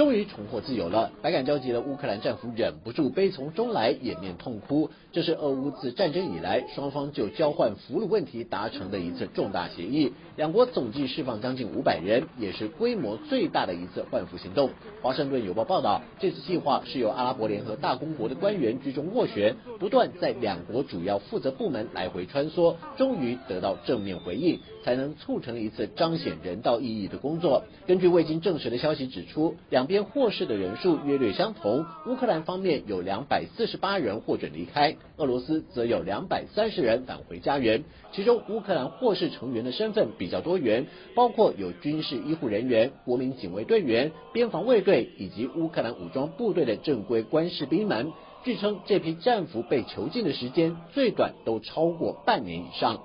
终于重获自由了，百感交集的乌克兰战俘忍不住悲从中来，掩面痛哭。这是俄乌自战争以来双方就交换俘虏问题达成的一次重大协议，两国总计释放将近五百人，也是规模最大的一次换俘行动。华盛顿邮报报道，这次计划是由阿拉伯联合大公国的官员居中斡旋，不断在两国主要负责部门来回穿梭，终于得到正面回应，才能促成一次彰显人道意义的工作。根据未经证实的消息指出，两边获释的人数约略相同，乌克兰方面有两百四十八人获准离开，俄罗斯则有两百三十人返回家园。其中，乌克兰获释成员的身份比较多元，包括有军事医护人员、国民警卫队员、边防卫队以及乌克兰武装部队的正规官士兵们。据称，这批战俘被囚禁的时间最短都超过半年以上。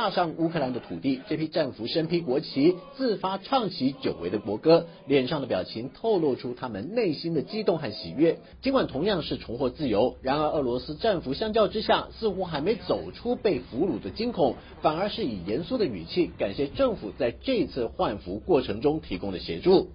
踏上乌克兰的土地，这批战俘身披国旗，自发唱起久违的国歌，脸上的表情透露出他们内心的激动和喜悦。尽管同样是重获自由，然而俄罗斯战俘相较之下，似乎还没走出被俘虏的惊恐，反而是以严肃的语气感谢政府在这次换俘过程中提供的协助。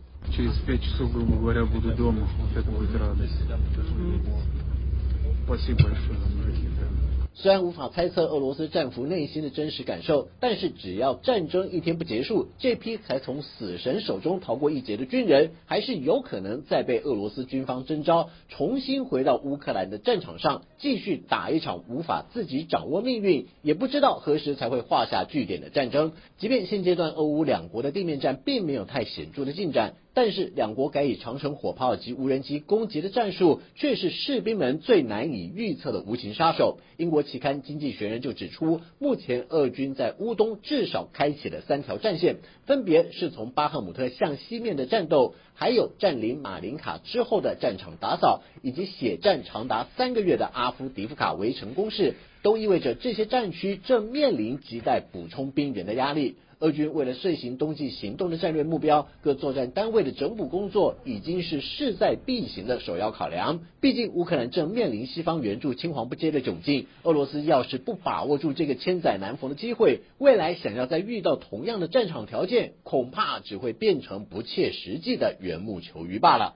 虽然无法猜测俄罗斯战俘内心的真实感受，但是只要战争一天不结束，这批才从死神手中逃过一劫的军人，还是有可能再被俄罗斯军方征召，重新回到乌克兰的战场上，继续打一场无法自己掌握命运，也不知道何时才会画下句点的战争。即便现阶段俄乌两国的地面战并没有太显著的进展。但是，两国改以长城火炮及无人机攻击的战术，却是士兵们最难以预测的无情杀手。英国期刊《经济学人》就指出，目前俄军在乌东至少开启了三条战线，分别是从巴赫姆特向西面的战斗，还有占领马林卡之后的战场打扫，以及血战长达三个月的阿夫迪夫卡围城攻势，都意味着这些战区正面临亟待补充兵员的压力。俄军为了遂行冬季行动的战略目标，各作战单位的整补工作已经是势在必行的首要考量。毕竟乌克兰正面临西方援助青黄不接的窘境，俄罗斯要是不把握住这个千载难逢的机会，未来想要再遇到同样的战场条件，恐怕只会变成不切实际的缘木求鱼罢了。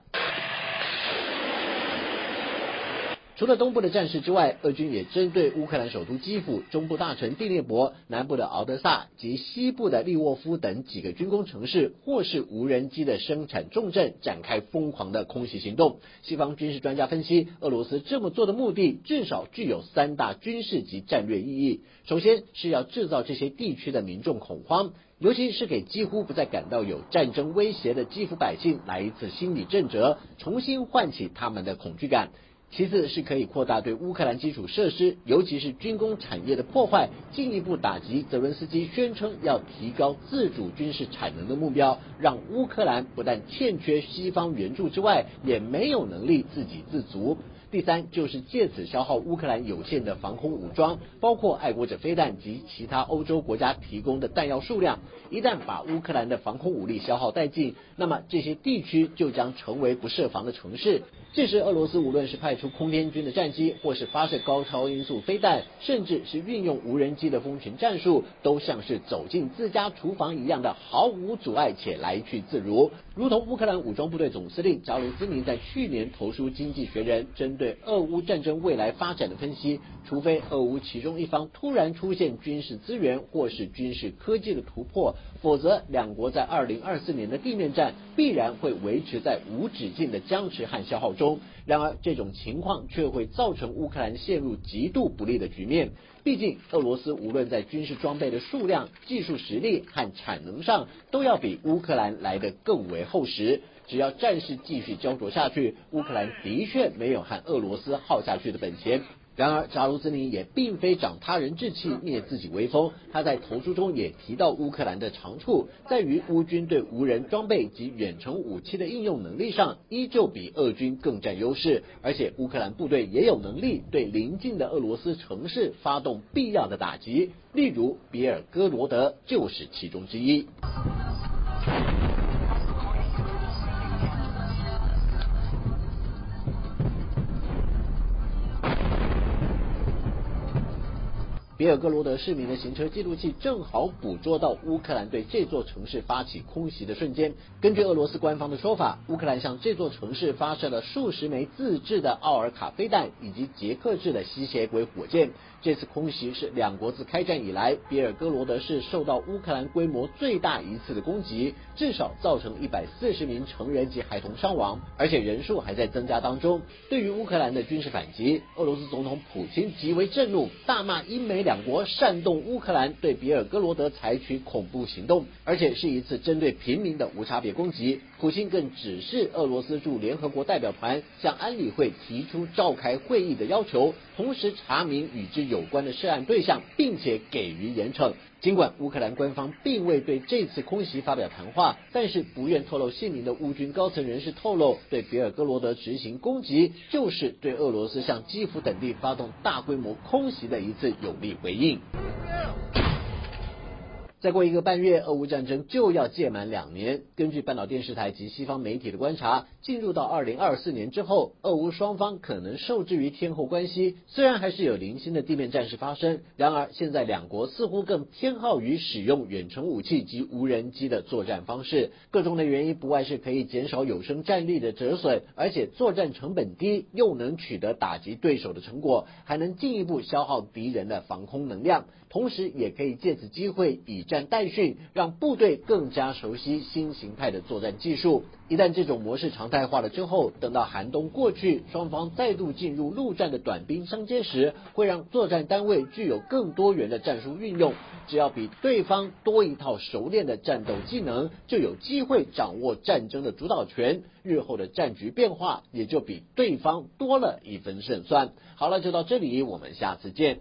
除了东部的战事之外，俄军也针对乌克兰首都基辅、中部大城第聂伯、南部的敖德萨及西部的利沃夫等几个军工城市或是无人机的生产重镇展开疯狂的空袭行动。西方军事专家分析，俄罗斯这么做的目的至少具有三大军事及战略意义。首先是要制造这些地区的民众恐慌，尤其是给几乎不再感到有战争威胁的基辅百姓来一次心理震慑，重新唤起他们的恐惧感。其次是可以扩大对乌克兰基础设施，尤其是军工产业的破坏，进一步打击泽伦斯基宣称要提高自主军事产能的目标，让乌克兰不但欠缺西方援助之外，也没有能力自给自足。第三就是借此消耗乌克兰有限的防空武装，包括爱国者飞弹及其他欧洲国家提供的弹药数量。一旦把乌克兰的防空武力消耗殆尽，那么这些地区就将成为不设防的城市。这时，俄罗斯无论是派出空天军的战机，或是发射高超音速飞弹，甚至是运用无人机的蜂群战术，都像是走进自家厨房一样的毫无阻碍且来去自如。如同乌克兰武装部队总司令扎卢兹尼在去年投书《经济学人》，针对俄乌战争未来发展的分析，除非俄乌其中一方突然出现军事资源或是军事科技的突破，否则两国在二零二四年的地面战必然会维持在无止境的僵持和消耗。中，然而这种情况却会造成乌克兰陷入极度不利的局面。毕竟，俄罗斯无论在军事装备的数量、技术实力和产能上，都要比乌克兰来得更为厚实。只要战事继续焦灼下去，乌克兰的确没有和俄罗斯耗下去的本钱。然而，扎卢兹尼也并非长他人志气灭自己威风。他在投书中也提到，乌克兰的长处在于乌军对无人装备及远程武器的应用能力上，依旧比俄军更占优势。而且，乌克兰部队也有能力对邻近的俄罗斯城市发动必要的打击，例如比尔哥罗德就是其中之一。比尔格罗德市民的行车记录器正好捕捉到乌克兰对这座城市发起空袭的瞬间。根据俄罗斯官方的说法，乌克兰向这座城市发射了数十枚自制的奥尔卡飞弹以及捷克制的吸血鬼火箭。这次空袭是两国自开战以来，比尔哥罗德市受到乌克兰规模最大一次的攻击，至少造成一百四十名成人及孩童伤亡，而且人数还在增加当中。对于乌克兰的军事反击，俄罗斯总统普京极为震怒，大骂英美两国煽动乌克兰对比尔哥罗德采取恐怖行动，而且是一次针对平民的无差别攻击。普京更指示俄罗斯驻联合国代表团向安理会提出召开会议的要求，同时查明与之。有关的涉案对象，并且给予严惩。尽管乌克兰官方并未对这次空袭发表谈话，但是不愿透露姓名的乌军高层人士透露，对比尔哥罗德执行攻击，就是对俄罗斯向基辅等地发动大规模空袭的一次有力回应。再过一个半月，俄乌战争就要届满两年。根据半岛电视台及西方媒体的观察，进入到二零二四年之后，俄乌双方可能受制于天后关系。虽然还是有零星的地面战事发生，然而现在两国似乎更偏好于使用远程武器及无人机的作战方式。各种的原因不外是可以减少有生战力的折损，而且作战成本低，又能取得打击对手的成果，还能进一步消耗敌人的防空能量，同时也可以借此机会以。战代训，让部队更加熟悉新形态的作战技术。一旦这种模式常态化了之后，等到寒冬过去，双方再度进入陆战的短兵相接时，会让作战单位具有更多元的战术运用。只要比对方多一套熟练的战斗技能，就有机会掌握战争的主导权。日后的战局变化也就比对方多了一分胜算。好了，就到这里，我们下次见。